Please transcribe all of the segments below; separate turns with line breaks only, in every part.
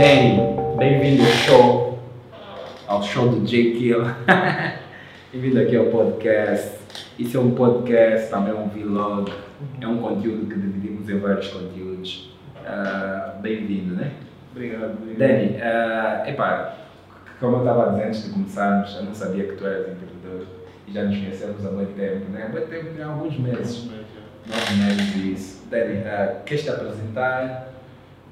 Bem, bem-vindo ao show, ao show do J Kill. bem-vindo aqui ao podcast. Isso é um podcast, também é um vlog, é um conteúdo que dividimos em vários conteúdos. Uh, bem-vindo, né?
Obrigado, obrigado.
Danny, uh, epá, como eu estava a dizer antes de começarmos, eu não sabia que tu eras empreendedor e já nos conhecemos há muito tempo, né? Há muito tempo, há alguns meses. Nove meses isso. Danny, uh, queres te apresentar?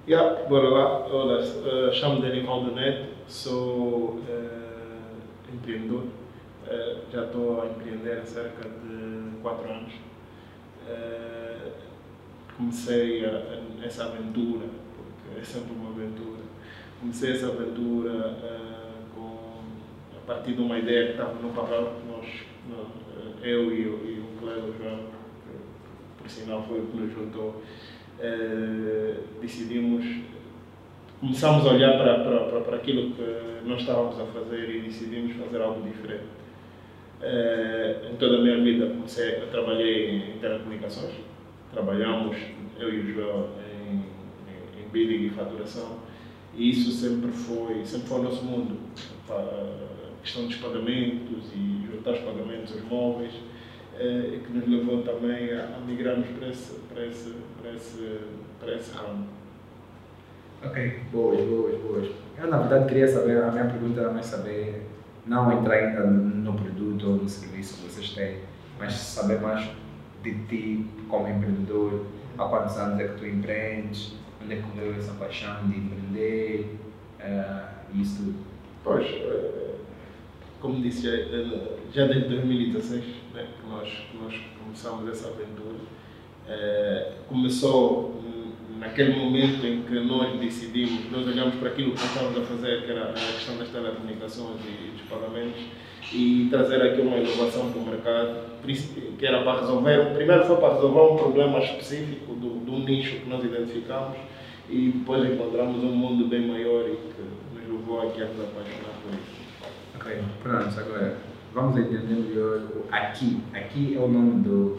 Yeah, bora lá. Olá, uh, chamo Dani Valdonet, sou uh, empreendedor. Uh, já estou a empreender há cerca de 4 anos. Uh, comecei a, a, essa aventura, porque é sempre uma aventura. Comecei essa aventura com, a partir de uma ideia que estava no papel, nós, eu e, e o colega João, que por sinal foi o que nos juntou eh, decidimos, começamos a olhar para, para, para aquilo que nós estávamos a fazer e decidimos fazer algo diferente. Uh, em toda a minha vida comecei, eu trabalhei em telecomunicações, trabalhamos, eu e o João, em, em, e faturação, e isso sempre foi, sempre foi o nosso mundo. A questão dos pagamentos e juntar os pagamentos aos móveis, eh, que nos levou também a migrarmos para esse, para, esse, para, esse, para esse ramo.
Ok, boas, boas, boas. Eu, na verdade, queria saber, a minha pergunta era mais saber, não entrar ainda no produto ou no serviço que vocês têm, mas saber mais de ti como empreendedor, há quantos anos é que tu empreendes, onde é que veio essa paixão de empreender, uh, isso tudo.
Pois, eh, como disse, já, já desde 2016 né, que, nós, que nós começamos essa aventura. É, começou naquele momento em que nós decidimos, nós olhamos para aquilo que estávamos a fazer, que era a questão das telecomunicações e dos pagamentos, e trazer aqui uma inovação para o mercado, que era para resolver, primeiro foi para resolver um problema específico do, do nicho que nós identificamos, e depois encontramos um mundo bem maior e que nos levou aqui a nos apaixonar por isso.
Ok, pronto, agora vamos entender melhor aqui. Aqui é o nome do,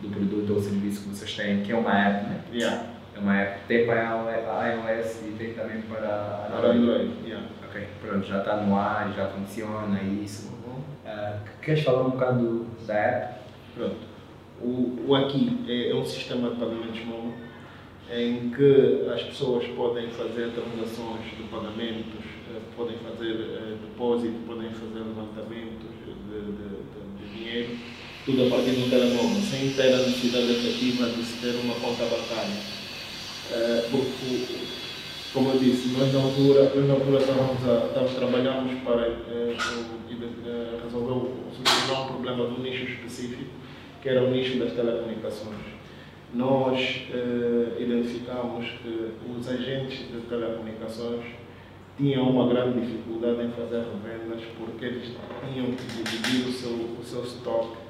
do produto ou serviço que vocês têm, que é uma app, né?
Yeah.
É uma app, tem para iOS e tem também para
Android. Android. Yeah.
Ok, pronto, já está no ar, já funciona isso. Uh, queres falar um bocado da app?
Pronto. O, o Aqui é, é um sistema de pagamentos móvel em que as pessoas podem fazer transações de pagamentos, eh, podem fazer eh, depósito, podem fazer levantamentos de, de, de, dinheiro, tudo a partir do telemóvel, sem ter a necessidade efetiva de se ter uma conta bancária. Eh, como eu disse, nós na altura, nós na altura estávamos a, trabalhamos para resolver solucionar um problema de um nicho específico, que era o nicho das telecomunicações nós eh, identificamos que os agentes de telecomunicações tinham uma grande dificuldade em fazer revendas porque eles tinham que dividir o seu, o seu estoque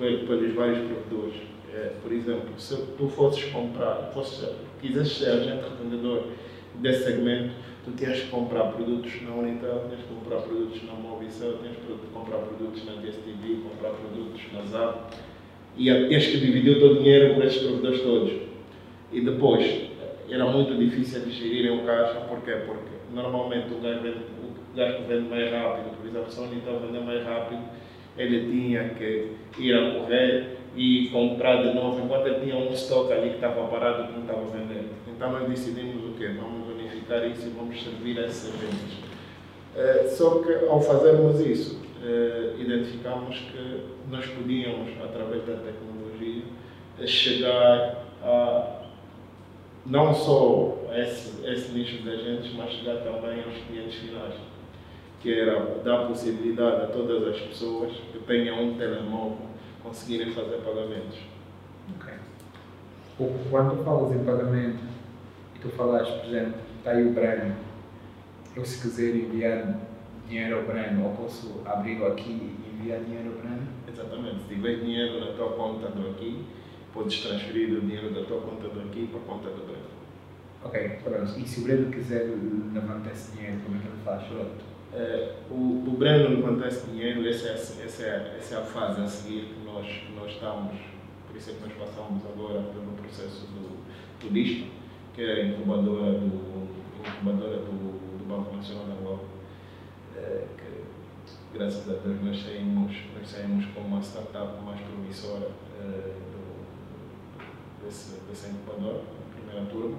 pelos vários provedores. Eh, por exemplo, se tu fosses comprar, fosses, quisesses ser agente revendedor desse segmento, tu tinhas que comprar produtos na Unitel, tinhas que comprar produtos na Movicel, tinhas que comprar produtos na DSTV, comprar produtos na ZAP e tens que dividir o teu dinheiro por esses provedores todos. E depois, era muito difícil de gerir o caixa, porquê? Porque normalmente o gajo, vende, o gajo vende mais rápido, por exemplo, se o Unitel vender mais rápido, ele tinha que ir a correr e comprar de novo, enquanto ele tinha um estoque ali que estava parado que não estava vendendo. Então nós decidimos o quê? Vamos unificar isso e vamos servir a essas vendas. Uh, só que ao fazermos isso, uh, identificamos que nós podíamos, através da tecnologia, chegar a não só esse, esse nicho de agentes, mas chegar também aos clientes finais, que era dar possibilidade a todas as pessoas que tenham um telemóvel conseguirem fazer pagamentos.
Ok. Quando falas em pagamento, e tu falaste, por exemplo, está aí o Breno, eu se quiser enviar dinheiro ao Breno, ou posso abrir aqui e enviar dinheiro ao Breno?
Exatamente. Se tiver dinheiro na tua conta do aqui, podes transferir o dinheiro da tua conta do aqui para a conta do Breno.
Ok, pronto. E se o Breno quiser levantar esse dinheiro, como é que ele faz?
É, o, o Breno levantar esse dinheiro, essa é, essa, é, essa é a fase a seguir que nós, que nós estamos, por isso é que nós passamos agora pelo processo do, do DISP, que é a incubadora do incubadora do, do Banco Nacional de Angola, uh, que graças a Deus nós saímos, nós saímos com uma startup mais promissora uh, do, desse, dessa incubadora, primeira turma,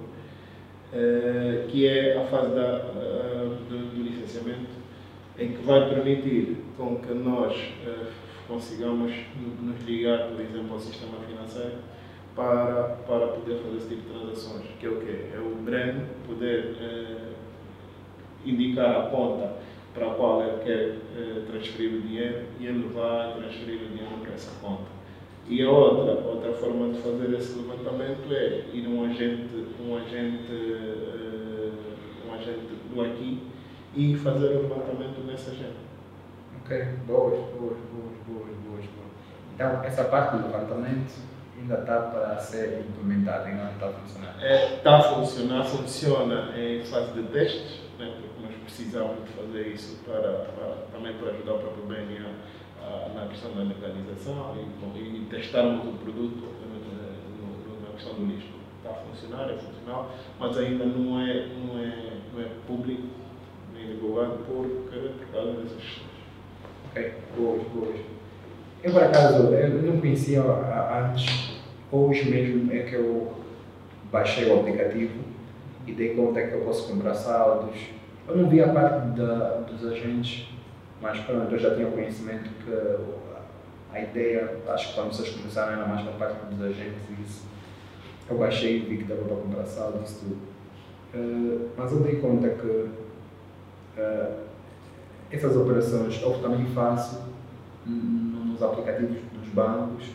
que é a fase da, do, do licenciamento em que vai permitir com que nós consigamos nos ligar, por exemplo, ao sistema financeiro para, para poder fazer esse tipo de transações, que é o quê? É o brand poder eh, indicar a conta para a qual ele quer eh, transferir o dinheiro e ele vai transferir o dinheiro para essa conta. E a outra, outra forma de fazer esse levantamento é ir um agente, um agente, um agente do aqui e fazer o levantamento nessa agente.
Ok, boas, boas, boas, boas, boas, boas. Então, essa parte do levantamento ainda está para ser implementada, ainda não está a funcionar?
É, está a funcionar, funciona em fase de testes, né, porque nós precisamos de fazer isso para, para também para ajudar o próprio BNA na questão da legalização e, e testarmos o produto no, no, na questão do lixo. Está a funcionar, é funcional, mas ainda não é, não é, não é público por, por causa dessas questões.
Ok, boas, boas. Eu, por acaso, eu não conhecia antes, hoje mesmo é que eu baixei o aplicativo e dei conta que eu posso comprar saldos. Eu não vi a parte da, dos agentes, mas pronto, eu já tinha conhecimento que a ideia, acho que quando vocês começaram era mais para a parte dos agentes e isso. Eu baixei e vi que dava para comprar saldos e tudo. Uh, mas eu dei conta que essas operações eu também faço nos aplicativos dos bancos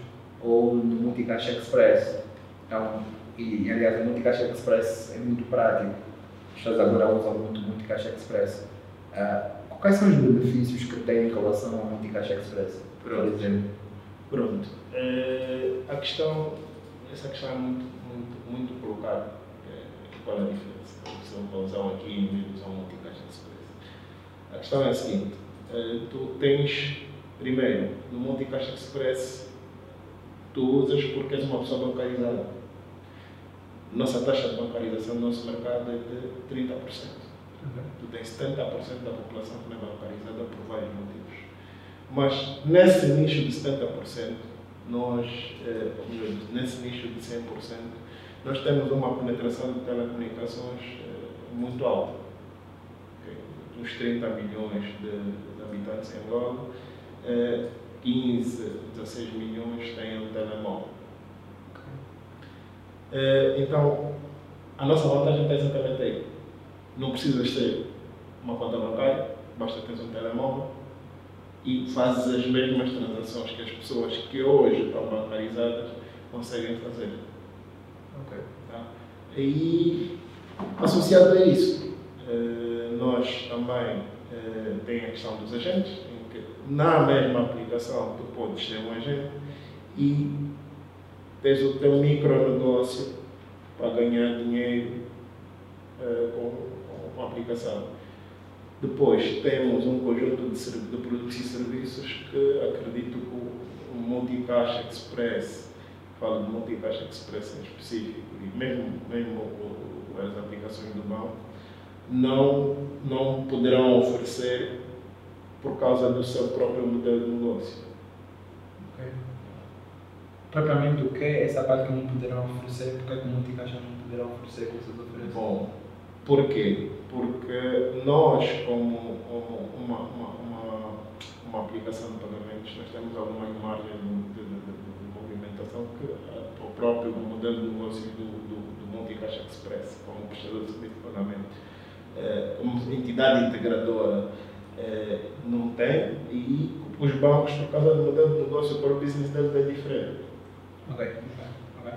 ou no Multicaixa Express. Então, e, aliás, o Multicaixa Express é muito prático. As pessoas agora usam muito o Multicaixa Express. Uh, quais são os benefícios que tem em relação ao Multicaixa Express,
Pronto. por exemplo? Pronto. É, a questão, essa questão é muito, muito, muito colocada. É, qual é a diferença? Se eu usar um aqui e usar um Multicaixa Express. A questão é a seguinte: uh, tu tens, primeiro, no Monte Caixa Express, tu usas porque és uma pessoa bancarizada. Nossa taxa de bancarização no nosso mercado é de 30%. Uhum. Tu tens 70% da população que não é bancarizada por vários motivos. Mas nesse nicho de 70%, nós, eh, nesse nicho de 100%, nós temos uma penetração de telecomunicações eh, muito alta uns 30 milhões de, de habitantes em Angola, 15, eh, 16 milhões têm um telemóvel. Eh, então, a nossa vantagem está exatamente aí. Não precisas ter uma conta bancária, basta ter um telemóvel e fazes as mesmas transações que as pessoas que hoje estão bancarizadas conseguem fazer. Ok. Tá? E associado a isso, eh, nós também eh, tem a questão dos agentes, em que na mesma aplicação tu podes ter um agente e tens o teu micronegócio para ganhar dinheiro eh, com, com a aplicação. Depois temos um conjunto de, de, produtos e serviços que acredito que o Multicaixa Express, falo de Multicaixa Express em específico, e mesmo, mesmo as aplicações do banco, não, não poderão oferecer por causa do seu próprio modelo de negócio.
Okay. Propriamente o que é essa parte que não poderão oferecer? Porque que o multicaixa não poderão oferecer vocês oferecem?
Bom, por quê? Porque nós, como uma, uma, uma, uma aplicação de pagamentos, nós temos algumas margens de, de, de, de, movimentação que o próprio modelo de negócio do, do, do Multicaixa Express, como prestador de serviço de pagamento, uma entidade integradora eh, não tem e os bancos, por causa do modelo de negócio para o business deles é diferente.
Ok, ok.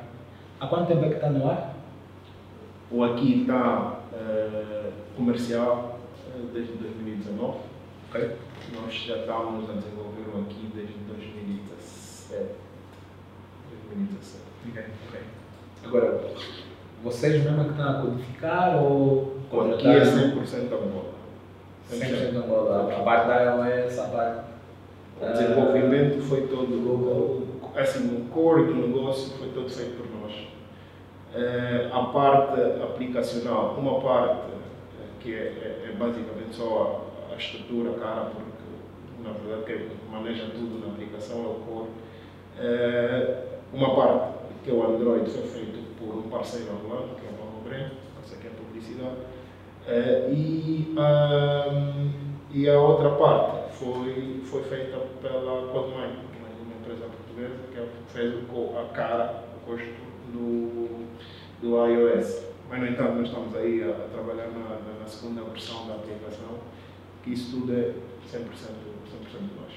Há quanto tempo é que está no ar?
O aqui está uh, comercial uh, desde 2019. Ok. Nós já estávamos a desenvolver o aqui desde 2017. 2017.
Ok, ok. Agora, vocês mesmo é que estão a codificar ou
Aqui é 100% Angola.
100% Angola. A parte da iOS, a parte.
O desenvolvimento foi todo. Assim, o core do negócio foi todo feito por nós. Eh, a parte aplicacional, uma parte que é, é, é basicamente só a, a, estrutura, cara, porque na verdade quem maneja tudo na aplicação é o core. É, uma parte que é o Android foi feito por um parceiro angolano, que é o Paulo Breno, essa aqui é a publicidade, é, e, um, e a outra parte foi, foi feita pela CodeMine, é uma empresa portuguesa que fez a cara, o custo do, do iOS. Mas, no entanto, nós estamos aí a, a trabalhar na, na, segunda versão da aplicação, que isso tudo é 100%, 100% de nós.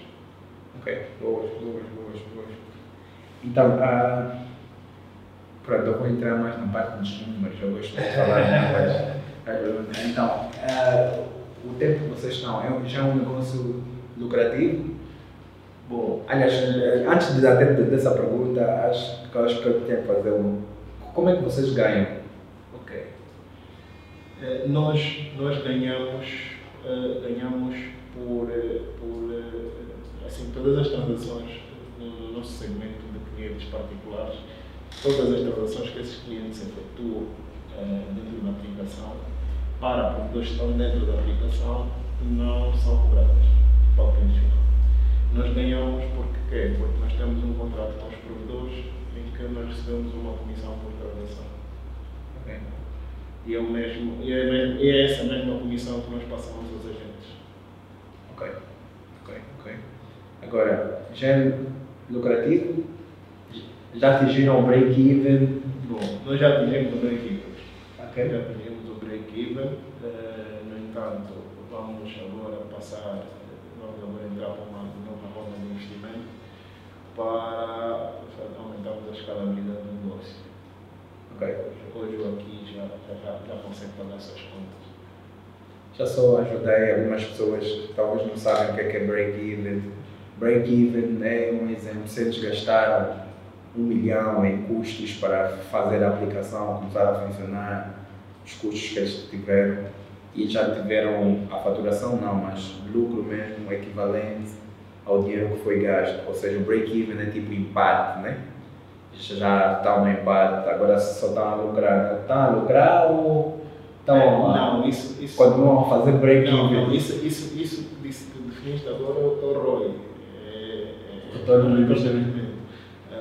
Ok, boas, boas, boas, boas. Então, uh, pronto, eu vou entrar mais na parte dos números, eu gosto de falar mais. Então, uh, o tempo que vocês estão é, já é um negócio lucrativo? Bom, aliás, antes de até dessa pergunta, acho, acho que eu tinha que fazer um. Como é que vocês ganham?
Ok. Uh, nós, nós ganhamos, uh, ganhamos por, por assim, todas as transações no nosso segmento clientes particulares, todas as transações que esses clientes efetuam uh, dentro da aplicação para provedores que estão dentro da aplicação não são cobradas para o cliente final. Nós ganhamos porque quê? Porque nós temos um contrato com os provedores em que nós recebemos uma comissão por transação. Okay. E é, o mesmo, e é, mesmo, e é essa mesma comissão que nós passamos aos agentes.
Ok, ok, ok. Agora, é lucrativo já atingiram o break-even?
Bom, nós já atingimos o break-even. Okay. Já atingimos o break-even. Uh, no entanto, vamos agora passar, vamos agora entrar para uma nova forma de investimento para aumentarmos a escalabilidade do negócio.
Okay.
Hoje, hoje aqui já, já, já consegue pagar suas contas.
Já só ajudei algumas pessoas que talvez não sabem o que é, é break-even. Break-even é um exemplo, se eles gastaram um milhão em custos para fazer a aplicação começar a funcionar, os custos que eles tiveram. E já tiveram a faturação não, mas lucro mesmo equivalente ao dinheiro que foi gasto, ou seja, o break-even é tipo empate, né? Já está um empate, agora só estão a lucrar, estão a lucrar ou estão é,
não, isso, isso,
continuam a fazer break-even?
Não, não, isso, isso, isso, isso que definiste agora é o ROI, é,
é, investimento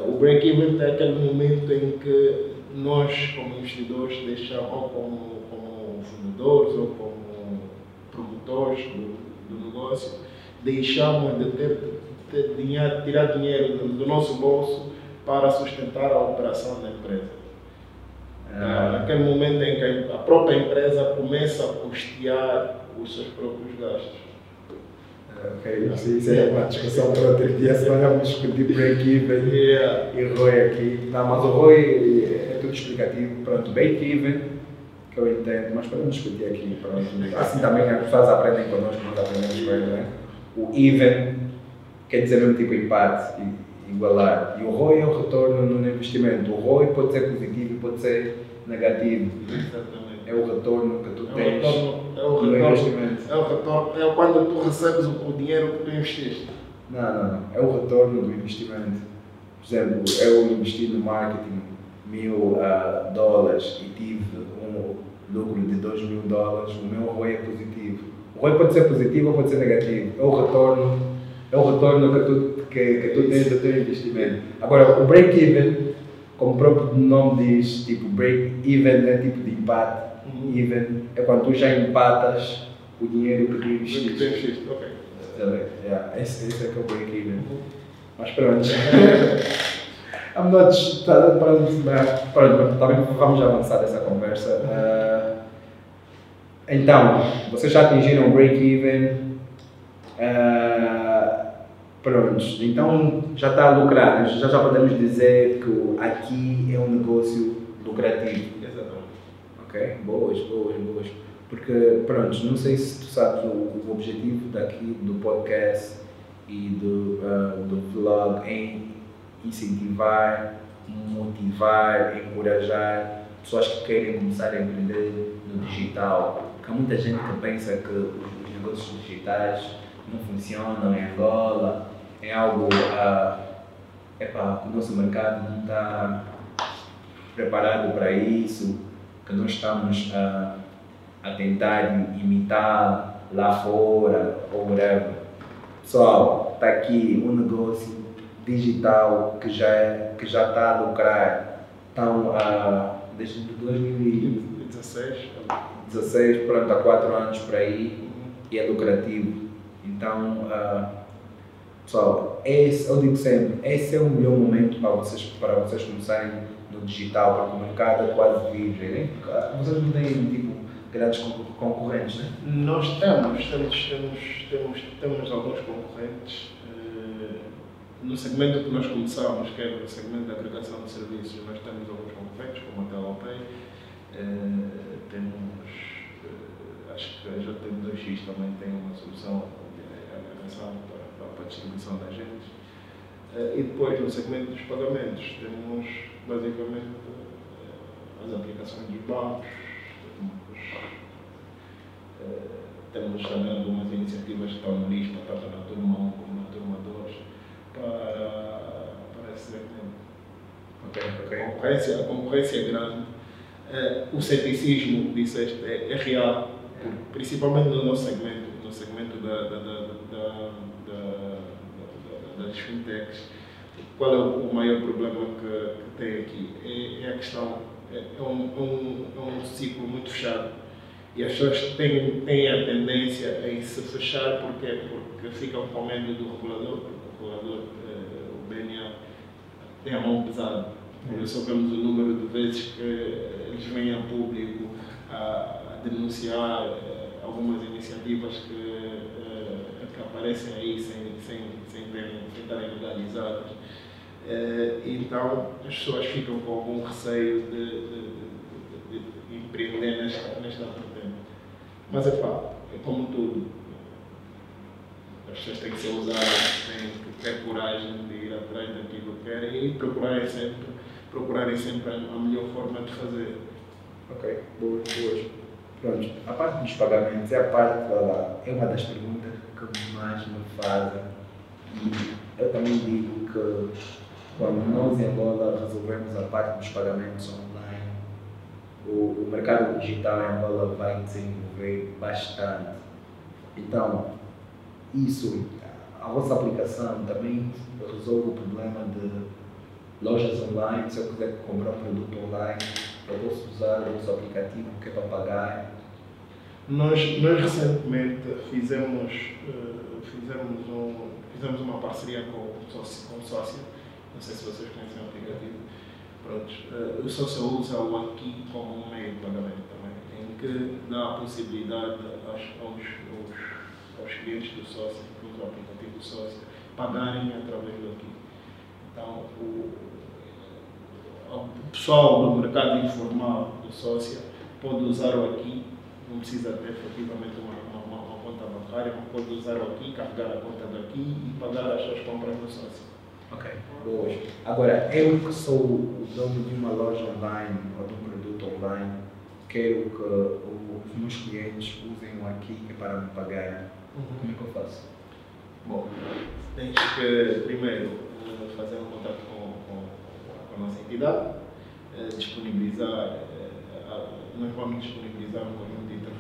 o break-even é aquele momento em que nós, como investidores, deixamos, ou como, como fundadores ou como promotores do, do negócio, deixamos de ter, dinheiro, tirar dinheiro do, do, nosso bolso para sustentar a operação da empresa. Ah. Naquele momento em que a própria empresa começa a custear os seus próprios gastos.
Ok, isso, é uma discussão para outro dia, senão vamos discutir break-even yeah. e ROI aqui. Não, mas o ROI é tudo explicativo. Pronto, break-even, que eu entendo, mas podemos discutir aqui. Pronto. Assim também as pessoas aprendem connosco, nós aprendemos com eles. Né? O even quer dizer mesmo tipo empate, igualar. E o ROI é o retorno no investimento. O ROI pode ser positivo e pode ser negativo.
Exatamente
é o retorno que tu é tens
retorno, é o retorno, investimento. É o retorno, é quando tu recebes o, o dinheiro que tu investiste.
Não, não, não. É o retorno do investimento. Por exemplo, eu investi no marketing mil uh, dólares e tive um lucro de dois mil dólares, o meu ROI é positivo. O ROI pode ser positivo ou pode ser negativo. É o retorno, é o retorno que tu, que, que tu tens do teu investimento. Agora, o break-even, como o próprio nome diz, tipo break-even é tipo de empate even é quando tu já empatas o dinheiro que tu investiste.
Ok.
Yeah, esse, esse é que é o break-even. Mas pronto. I'm not. Pronto, pronto, também vamos avançar dessa conversa. Uh, então, vocês já atingiram o break-even. Uh, pronto, então já está lucrado. Já, já podemos dizer que aqui é um negócio lucrativo. Ok? Boas, boas, boas. Porque, pronto, não sei se tu sabes o, o objetivo daqui do podcast e do, uh, do vlog em incentivar, motivar, encorajar pessoas que querem começar a empreender no digital. Porque há muita gente que pensa que os negócios digitais não funcionam em Angola, é algo. Uh, epá, o nosso mercado não está preparado para isso que nós estamos a, a tentar imitar lá fora ou whatever. Pessoal, está aqui um negócio digital que já, é, está a lucrar. Então, uh, desde 2016, 16, pronto, há 4 anos por aí, e é lucrativo. Então, uh, pessoal, esse, eu digo sempre, esse é o melhor momento para vocês, para vocês começarem no digital, porque o mercado é quase virgem. Né? Vocês não têm tipo, grandes concorrentes, né?
Nós temos, temos, temos, temos, temos alguns concorrentes. Eh, no segmento que nós começamos, que é o segmento da agregação de serviços, nós temos alguns concorrentes, como a Telopay, eh, temos, eh, acho que a JT2X também tem uma solução de agregação para, para a distribuição de agentes. E depois, no segmento dos pagamentos, temos basicamente as aplicações dos bancos, eh, temos também algumas iniciativas que estão no lista, tanto na turma 1 como na turma 2, para, para esse segmento. Okay, okay. A, concorrência, a concorrência é grande. Uh, o ceticismo, disseste, é, é real, principalmente no nosso segmento, no segmento da, da, da, da das fintechs. Qual é o maior problema que, que tem aqui? É, é a questão, é, é um, é um, é um ciclo muito fechado e as pessoas têm, têm a tendência a se fechar porque, porque ficam com medo do regulador, porque o regulador, eh, o BNA, tem a mão pesada. Por isso vemos o número de vezes que eles vêm a público a, denunciar eh, algumas iniciativas eh, que aparecem aí sem, sem, sem, terem, sem estarem legalizadas. Então as pessoas ficam com algum receio de, de, de, de empreender nesta, nesta mas é pá, é como tudo. As pessoas têm que ser usadas, têm que ter coragem de ir atrás daquilo que querem e procurarem sempre, procurarem sempre a melhor forma de fazer.
Ok, boas, boas. Pronto, a parte dos pagamentos é a parte, é uma das perguntas que mais me fazem. Eu também digo que quando nós em Angola resolvemos a parte dos pagamentos o, o mercado digital em Angola vai desenvolver bastante. Então, isso, a vossa aplicação também resolve o problema de lojas online. Se eu quiser comprar um produto online, eu posso usar o vosso aplicativo que é para pagar.
Nós, nós recentemente fizemos, uh, fizemos, um, fizemos uma parceria com, com o sócio, não sei se vocês conhecem o aplicativo, Pronto, uh, o sócio usa o aqui como um meio de pagamento também, em que dá a possibilidade aos, aos, aos, aos clientes do sócio, que usam o aplicativo do sócio, pagarem através do aqui. Então, o, o pessoal do mercado informal do sócio pode usar o aqui, não precisa ter efetivamente uma, uma, uma conta bancária, mas pode usar o aqui, carregar a conta daqui e pagar as suas compras do sócio.
Ok, boas. Agora, eu que sou o dono de uma loja online ou de um produto online, quero que os meus clientes usem o aqui para me pagar. Uhum. Como é que eu faço?
Bom, tens que primeiro fazer um contato com, com, com a nossa entidade, eh, disponibilizar, eh, nós vamos disponibilizar um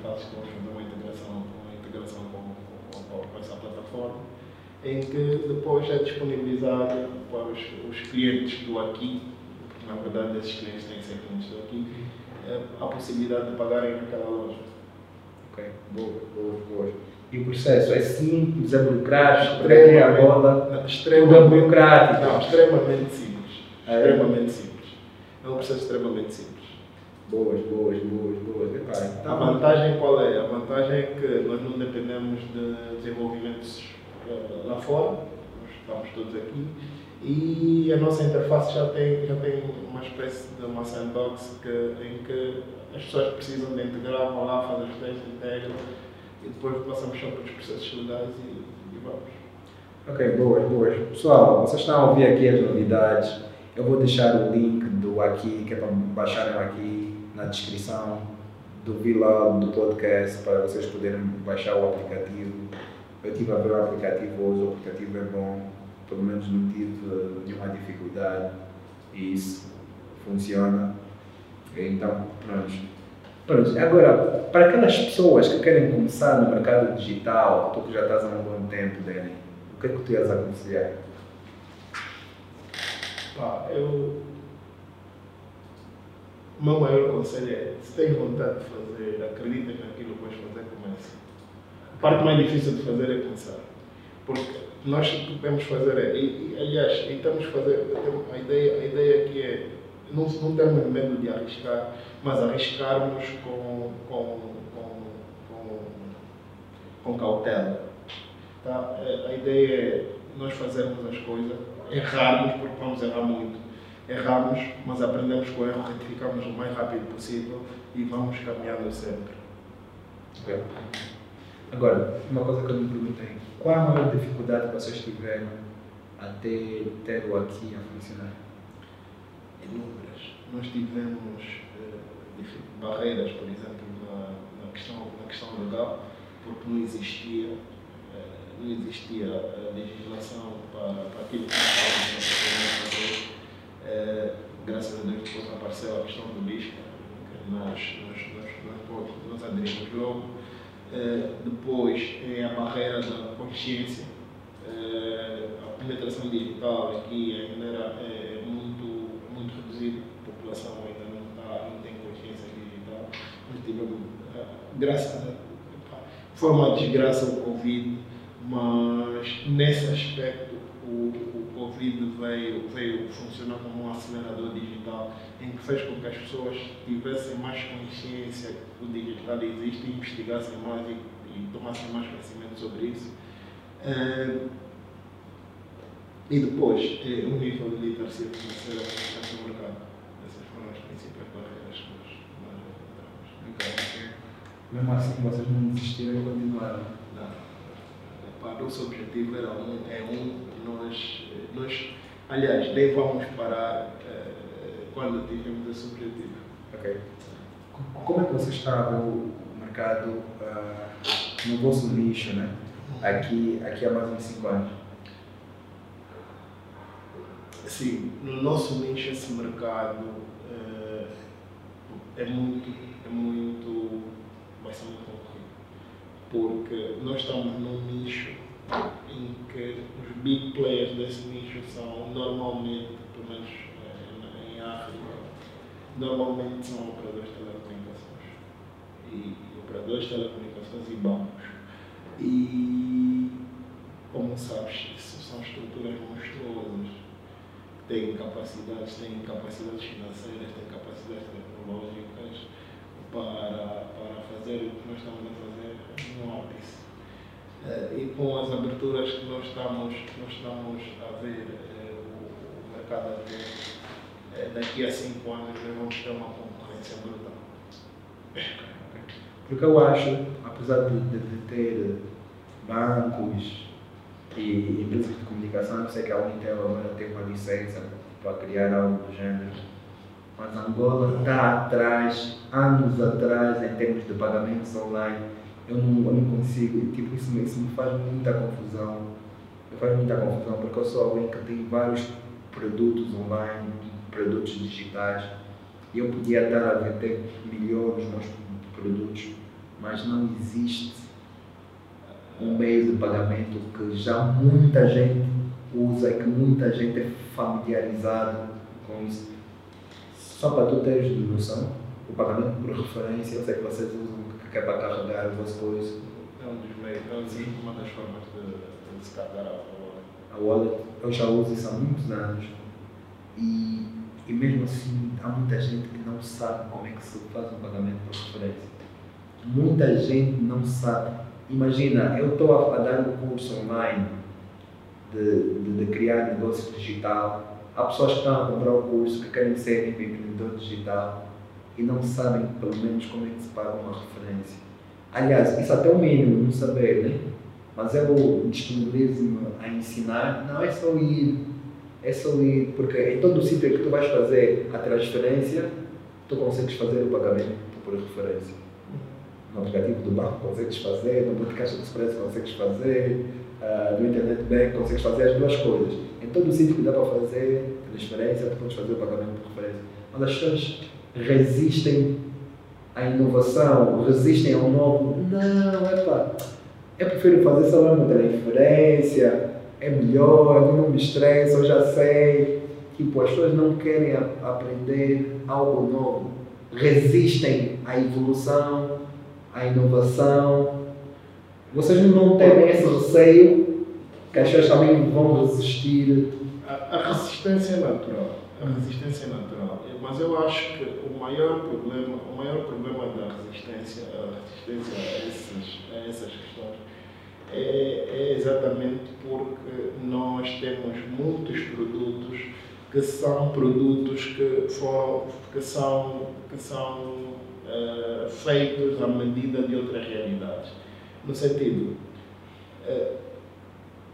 interfaces que fazer uma integração, uma integração com, com, com essa plataforma em que depois é disponibilizado para os, os clientes do aqui, na verdade esses clientes têm que ser clientes do aqui, é, a possibilidade de pagarem naquela loja.
Ok, boa, boa, boa. E o processo é simples, é burocrático, é a bola, extremamente burocrático.
Não, extremamente simples. É. Extremamente simples. É um processo extremamente simples.
Boas, boas, boas, boas.
Então, a vantagem qual é? A vantagem é que nós não dependemos de desenvolvimentos uh, lá fora, nós estamos todos aqui, e a nossa interface já tem, já tem uma espécie de uma sandbox que, em que as pessoas precisam de integrar, vão lá, fazem os testes, integram, e depois passamos só pelos processos legais e, e vamos.
Ok, boas, boas. Pessoal, vocês estão a ouvir aqui as novidades. Eu vou deixar o link do aqui, que é para baixarem aqui na descrição do vlog do podcast, para vocês poderem baixar o aplicativo eu estive a ver o aplicativo hoje, o aplicativo é bom, pelo menos não tive nenhuma dificuldade e isso funciona. Então, pronto. Pronto, agora, para aquelas pessoas que querem começar no mercado digital, tu que já estás há um bom tempo dele, o que é que tu ias aconselhar?
Pá, eu. O meu maior conselho é: se tens vontade de fazer, acredita naquilo que vais fazer, começa. A parte mais difícil de fazer é começar. Porque nós que podemos fazer é. E, e, aliás, estamos fazer, a ideia, a ideia aqui é não, não termos medo de arriscar, mas arriscarmos com, com, com, com, com cautela. Tá? É, a ideia é nós fazermos as coisas, errarmos, porque vamos errar muito. Erramos, mas aprendemos com o erro, retificamos o mais rápido possível e vamos caminhando sempre.
Okay. Agora, uma coisa que eu me perguntei: qual a maior dificuldade que vocês tiveram até ter o aqui a funcionar?
inúmeras. Nós tivemos uh, barreiras, por exemplo, na, na, questão, na questão legal, porque não existia, uh, não existia a legislação para, para aquilo que nós estávamos a fazer. Uh, graças a Deus depois apareceu a questão do lixo, nós, nós, nós, nós, aderimos logo. depois é a barreira da consciência, a penetração digital aqui ainda era a população ainda não, está, não tem consciência digital. Nós tivemos, graças a foi uma desgraça o Covid, mas nesse aspecto o, o Covid veio, veio funcionar como um acelerador digital em que fez com que as pessoas tivessem mais consciência que o digital existe, investigassem mais e, e tomassem mais conhecimento sobre isso. Uh, e depois, é, um nível de literacia financeira no mercado. Essas foram as principais barreiras que nós,
encontramos. Mesmo assim, vocês não desistiram e continuaram?
Não. Epá, nosso objetivo era um, é um, nós, nós, aliás, nem vamos parar é, quando tivermos esse objetivo.
Ok. Como é que você está o mercado uh, no vosso nicho, né? Aqui, aqui há mais uns 5 anos?
Sim, no nosso nicho esse mercado uh, é muito, é muito, vai ser muito concorrido. Porque nós estamos num nicho em que os big players desse nicho são normalmente, pelo menos uh, em África, normalmente são operadores de telecomunicações. E operadores de telecomunicações e bancos. E como sabes, isso são estruturas monstruosas têm capacidades, têm capacidades financeiras, têm capacidades tecnológicas para, para fazer o que nós estamos a fazer no ápice. Uh, e com as aberturas que nós estamos, nós estamos a ver uh, o, mercado a ver, uh, daqui a cinco anos nós vamos ter uma concorrência brutal.
Porque eu acho, apesar de, de, de ter bancos, e empresas de comunicação, não sei que a Unitel agora tem uma licença para criar algo do gênero. Mas Angola está atrás, anos atrás, em termos de pagamentos online. Eu não, eu não consigo, tipo, isso, isso me faz muita confusão. Me faz muita confusão, porque eu sou alguém que tem vários produtos online, produtos digitais, e eu podia estar a vender milhões de meus produtos, mas não existe um meio de pagamento que já muita gente usa e que muita gente é familiarizado com isso. Só para tu teres noção, o pagamento por referência, eu sei que vocês usam, que é para carregar as vossas coisas.
É um dos meios, é uma das formas de, de descarregar a wallet.
A wallet, eu já uso isso há muitos anos e, e mesmo assim há muita gente que não sabe como é que se faz um pagamento por referência. Muita gente não sabe Imagina, eu estou a, dar um curso online de, de, de, criar negócio digital. Há pessoas que estão a comprar o curso que querem ser empreendedor digital e não sabem, pelo menos, como é que se paga uma referência. Aliás, isso até o mínimo, não saber, né? Mas eu disponibilizo-me a ensinar. Não é só ir, é só ir, porque em todo o sítio que tu vais fazer a transferência, tu consegues fazer o pagamento por referência no aplicativo do banco consegues fazer, no podcast do Express consegues fazer, uh, no Internet Bank consegues fazer as duas coisas. Em todo o sítio que dá para fazer transferência, tu podes fazer o pagamento por referência. Mas as pessoas resistem à inovação, resistem ao novo. Não, é pá, eu prefiro fazer só uma transferência, é melhor, não me estresse, eu já sei. Tipo, as pessoas não querem aprender algo novo, resistem à evolução, à inovação. Vocês não têm esse receio que as pessoas também vão resistir?
A, a resistência é natural. A resistência é natural. Mas eu acho que o maior problema, o maior problema da resistência, a resistência a, a essas questões é, é exatamente porque nós temos muitos produtos que são produtos que, foram, que são, que são uh, feitos à medida de outras realidades. No sentido, uh,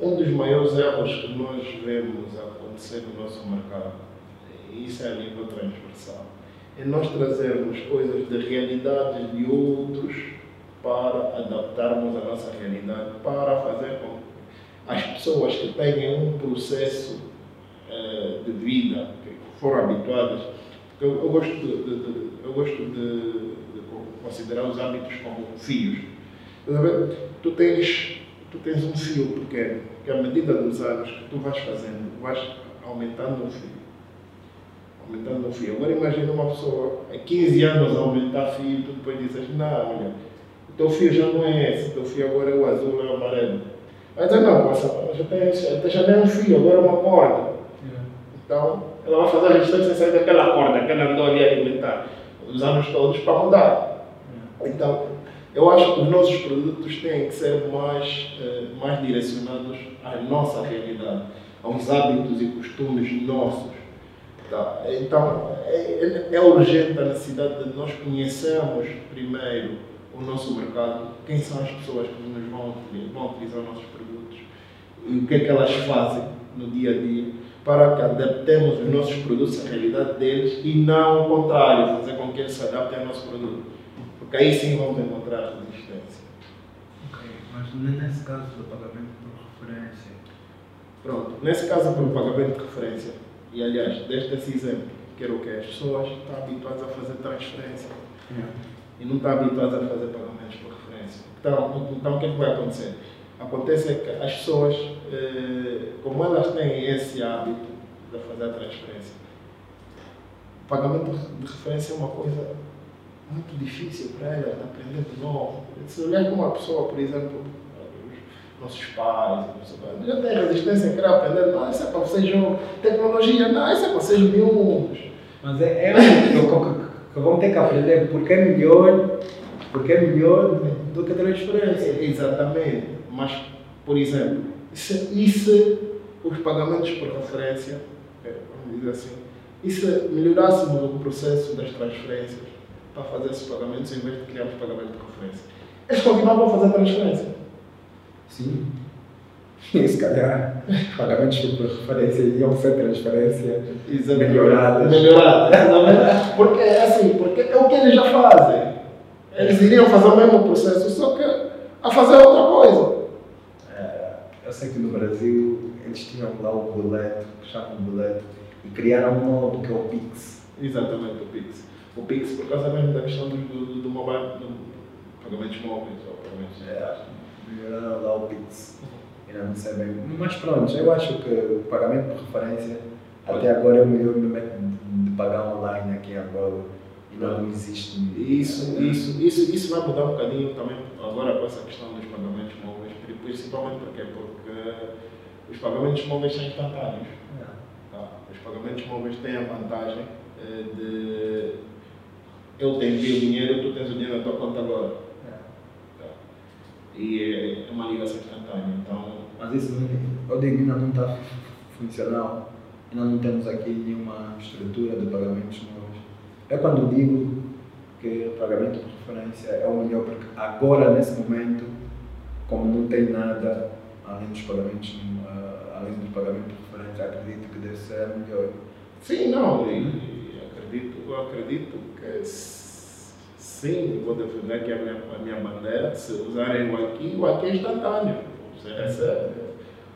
um dos maiores erros que nós vemos acontecer no nosso mercado, isso é a nível transversal, é nós trazermos coisas de realidades de outros para adaptarmos a nossa realidade, para fazer com que as pessoas que tenham um processo uh, de vida, que foram habituadas. Eu, eu gosto, de, de, de, eu gosto de, considerar os hábitos como fios. Tu tens, tu tens um fio pequeno, que à medida dos anos que tu vais fazendo, vais aumentando o fio. Aumentando o fio. Agora imagina uma pessoa a 15 anos a aumentar fio, tu depois dizes, não, olha, o teu fio já não é esse, o teu fio agora é o azul, é o amarelo. Dizer, não, poxa, já tem, já tem um fio, agora é uma corda. Então, ela vai fazer a resistência sair daquela corda que ela andou ali a alimentar os anos todos para mudar. Então, eu acho que os nossos produtos têm que ser mais, eh, mais direcionados à nossa realidade, aos hábitos e costumes nossos. Tá? Então, é, é urgente a necessidade de nós conhecermos primeiro o nosso mercado, quem são as pessoas que nos vão, vão utilizar os nossos produtos e o que é que elas fazem no dia a dia para que adaptemos os nossos produtos à realidade deles e não o contrário, fazer com que eles se adaptem ao nosso produto. Porque aí sim vamos encontrar resistência.
Ok, mas nesse caso do pagamento por referência.
Pronto, nesse caso por pagamento por referência, e aliás, desde esse exemplo, quero o que as pessoas estão habituadas a fazer transferência yeah. e não estão habituadas a fazer pagamentos por referência. Então, então o que, é que vai acontecer? Acontece que as pessoas, eh, como elas têm esse hábito de fazer a transferência, o pagamento de referência é uma coisa muito difícil para elas de aprender de novo. Se olhar para uma pessoa, por exemplo, nossos pais, já tem resistência a querer aprender, não, isso é para vocês tecnologia, não, isso é para vocês miúdos.
Mas é, é que, que vão ter que aprender porque é melhor, porque é melhor do que a transferência.
Exatamente. Mas, por exemplo, e se, e se os pagamentos por referência, é, vamos dizer assim, e se melhorássemos o processo das transferências para fazer esses pagamentos em vez de criarmos pagamento por referência? Eles continuavam a fazer transferência.
Sim. E se calhar pagamentos por referência iam ser transferência melhoradas.
Melhoradas, Porque é assim, porque é o que eles já fazem. Eles iriam fazer o mesmo processo, só que a fazer outra coisa.
Eu sei que no Brasil eles tinham lá o boleto, que chamam de boleto, e criaram um novo que é o Pix.
Exatamente, o Pix. O Pix, por causa mesmo da questão do, do, do mobile, do pagamentos móveis ou pagamentos.
É, melhoraram lá o Pix. Ainda não sei bem. Mas pronto, eu acho que o pagamento por referência até agora é o melhor método de pagar online aqui em Angola. E não existe.
Isso, isso, isso, isso vai mudar um bocadinho também agora com essa questão dos pagamentos móveis, principalmente porque, porque os pagamentos móveis são instantâneos. É. Tá? Os pagamentos móveis têm a vantagem eh, de eu te envio o dinheiro, tu tens o dinheiro na tua conta agora. É. E é uma ligação instantânea. Então,
Mas isso, eu digo, ainda não está funcional. Ainda não temos aqui nenhuma estrutura de pagamentos móveis. É quando digo que o pagamento por referência é o melhor, porque agora, nesse momento, como não tem nada além dos pagamentos, uh, além do pagamento de referência, acredito que deve ser melhor.
Sim, não, acredito, eu acredito que sim, vou defender aqui a minha, a minha bandeira, se usarem o aqui, o aqui é instantâneo. Você recebe.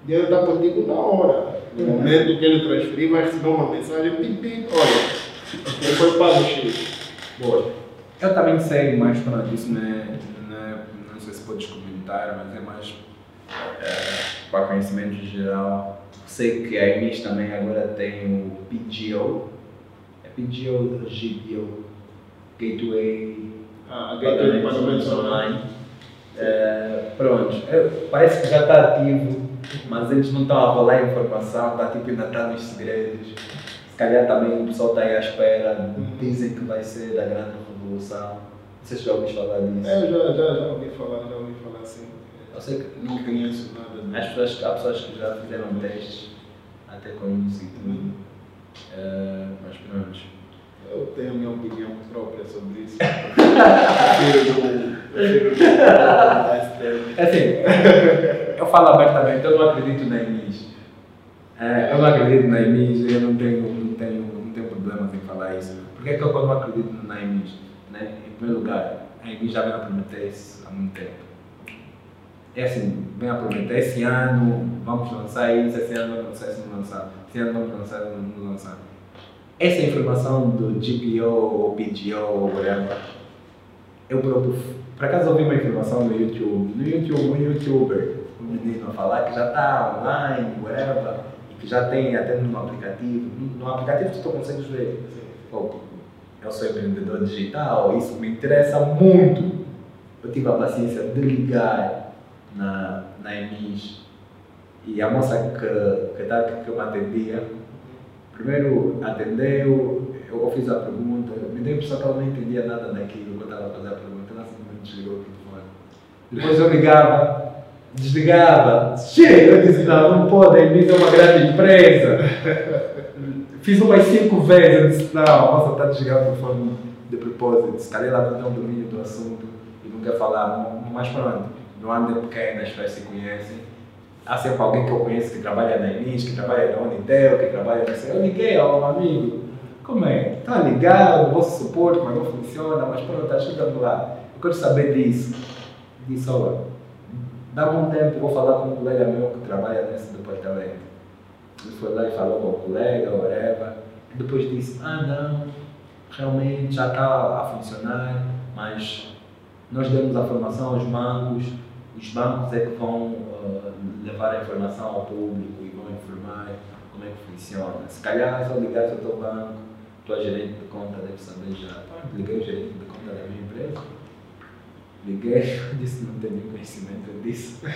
O dinheiro está contigo na hora. No momento que ele transferir, vai receber uma mensagem, pim, pim, olha, ele foi pago X. Boa.
Eu também sei, mas pronto, isso não é, não, sei se podes comentar, mas é mais é, para conhecimento geral. Sei que a EMIS também agora tem o PGO, é PGO ou GPO, Gateway
ah, Gateway Pagamentos
Online. É, pronto, é, parece que já está ativo, mas eles não estão a avalar a informação, está tipo, ainda está nos segredos. Se calhar também o pessoal está aí à espera, dizem que vai ser da grande revolução. Não sei se já ouviste falar disso.
É, já, já, já ouvi falar, já ouvi falar assim.
Eu sei que
não conheço nada.
As pessoas, há pessoas que já fizeram testes, até com isso e tudo. Uhum. Uh, mas pronto.
Eu tenho minha opinião própria sobre isso. prefiro
é assim, eu falo abertamente, eu não acredito na EMIS. É, eu não acredito na EMIS, eu não tenho, não tenho, não tenho problemas em falar isso. Por que, é que eu não acredito na EMIS? Né? Em primeiro lugar, a EMIS já vem a prometer isso há muito tempo. É assim, vem a prometer esse ano, vamos lançar isso, esse ano vamos lançar isso, não lançar, esse ano vamos lançar, não lançar essa informação do GPO ou PGO ou whatever, eu próprio, por acaso ouvi uma informação no YouTube, no YouTube, um youtuber, um menino a falar que já está online, whatever, e que já tem até no aplicativo, no aplicativo tu consegues ver, oh, eu sou empreendedor digital, isso me interessa muito. Eu tive a paciência de ligar na, na EMIS e a moça que, que, que eu atendia, Primeiro atendeu, eu fiz a pergunta, me deu a impressão que ela não entendia nada daquilo quando ela fazia a pergunta, ela simplesmente desligou o telefone. Depois eu ligava, desligava, chega, eu disse, não, não pode, a Emisa é uma grande empresa. Fiz umas cinco vezes, eu disse, não, a moça está desligando o telefone de propósito, se calhar ela não tem um domínio do assunto e não quer falar, mas pronto, no ano é pequeno as pessoas se conhecem há sempre alguém que eu conheço que trabalha na Enis, que trabalha na Unitel, que trabalha na Eu liguei ao amigo, como é? Está ligado, o vosso suporte, mas não funciona, mas pronto, está chegando lá. Eu quero saber disso. Disse, olha, dá-me um tempo, vou falar com um colega meu que trabalha nesse departamento. Ele foi lá e falou com o colega, whatever. E depois disse, ah não, realmente já está a funcionar, mas nós demos a formação aos bancos, os bancos é que vão uh, levar a informação ao público e vão informar como é que funciona. Se calhar só ligar ao teu banco, tua gerente de conta deve saber já. Liguei o gerente de conta da minha empresa. Liguei, disse não tenho conhecimento disso.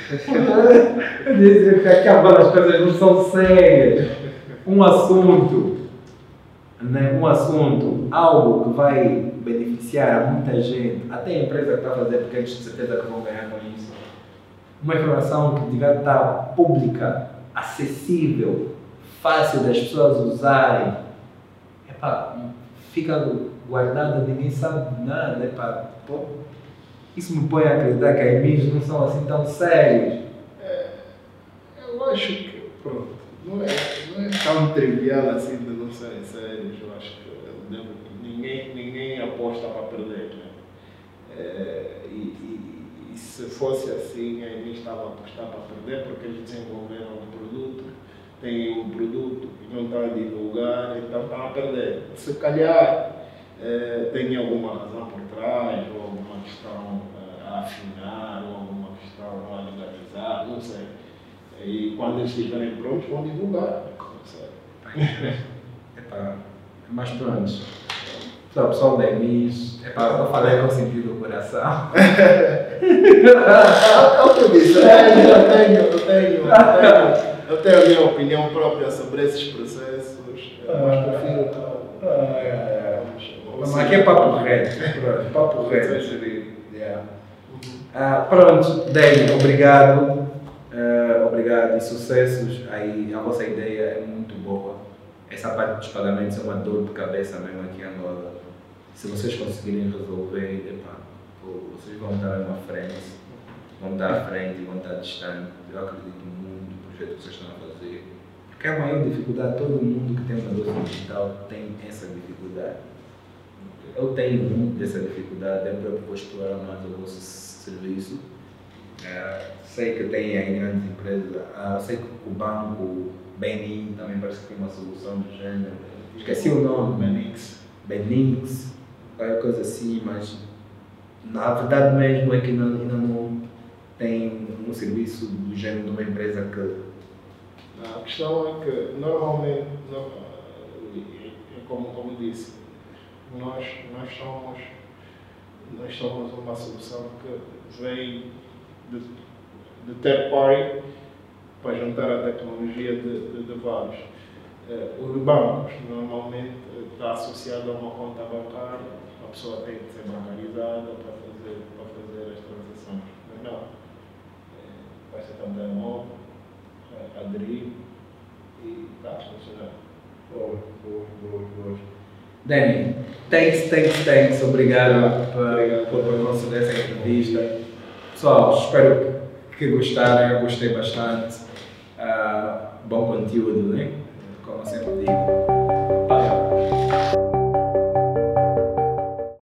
disse que acaba as coisas não são sérias. Um assunto, né, um assunto, algo que vai beneficiar muita gente, até a empresa que está a fazer, porque eles de certeza que vão ganhar com isso uma informação que devia estar pública, acessível, fácil das pessoas usarem, epá, fica guardada, ninguém sabe nada. Epá, pô, isso me põe a acreditar que as mídias não são assim tão sérios.
É, eu acho que, pronto, não é, não é tão trivial assim de não serem sérios. Eu acho que ninguém, ninguém aposta para perder. Né? É, e, e e se fosse assim, a EMI estava a apostar para perder, porque eles desenvolveram um produto, têm um produto e não estão a divulgar, então estão a perder. Se calhar eh, tem alguma razão por trás, ou alguma questão eh, a afinar, ou alguma questão a legalizar, não sei. E quando eles estiverem prontos, vão divulgar. Não sei.
Epá, mas pronto. Então, pessoal da EMIS, epá, eu falei com sentido do coração.
é o que eu disse, eu tenho, eu tenho, eu tenho, eu tenho a minha opinião própria sobre esses processos, mas prefiro não.
Mas aqui é papo reto, papo reto. Ah, pronto, Dani, obrigado. Uh, obrigado e sucessos. Aí, a vossa ideia é muito boa. Essa parte dos pagamentos é uma dor de cabeça mesmo aqui em Angola. Se vocês conseguirem resolver, epa, vocês vão estar na frente, vão estar à frente, vão estar distante. Eu acredito muito no projeto que vocês estão a fazer. Porque a maior dificuldade, todo mundo que tem uma doce digital tem essa dificuldade. Eu tenho muito dessa dificuldade, eu vou explorar mais o vosso serviço. É, sei que tem aí grandes empresas, ah, sei que o banco Benin também parece que tem uma solução do gênero. Esqueci o nome.
Benix.
Benix qualquer coisa assim, mas na verdade mesmo é que ainda, ainda não tem um serviço do género de uma empresa que.
A questão é que normalmente, é como, como disse, nós, nós somos nós somos uma solução que veio de, de third party para juntar a tecnologia de, de, de vários. Uh, os bancos normalmente está associado a uma conta bancária, a pessoa tem que ser bancarizada para fazer as transações. Mas não. É, vai ser também novo, é, aderir e está a funcionar.
Boa, boa, boa, boa. Danny, thanks, thanks, thanks. Obrigado, por, por, por conceder essa entrevista. Pessoal, espero que gostaram. Eu gostei bastante. Uh, bom conteúdo, né? Como sempre digo.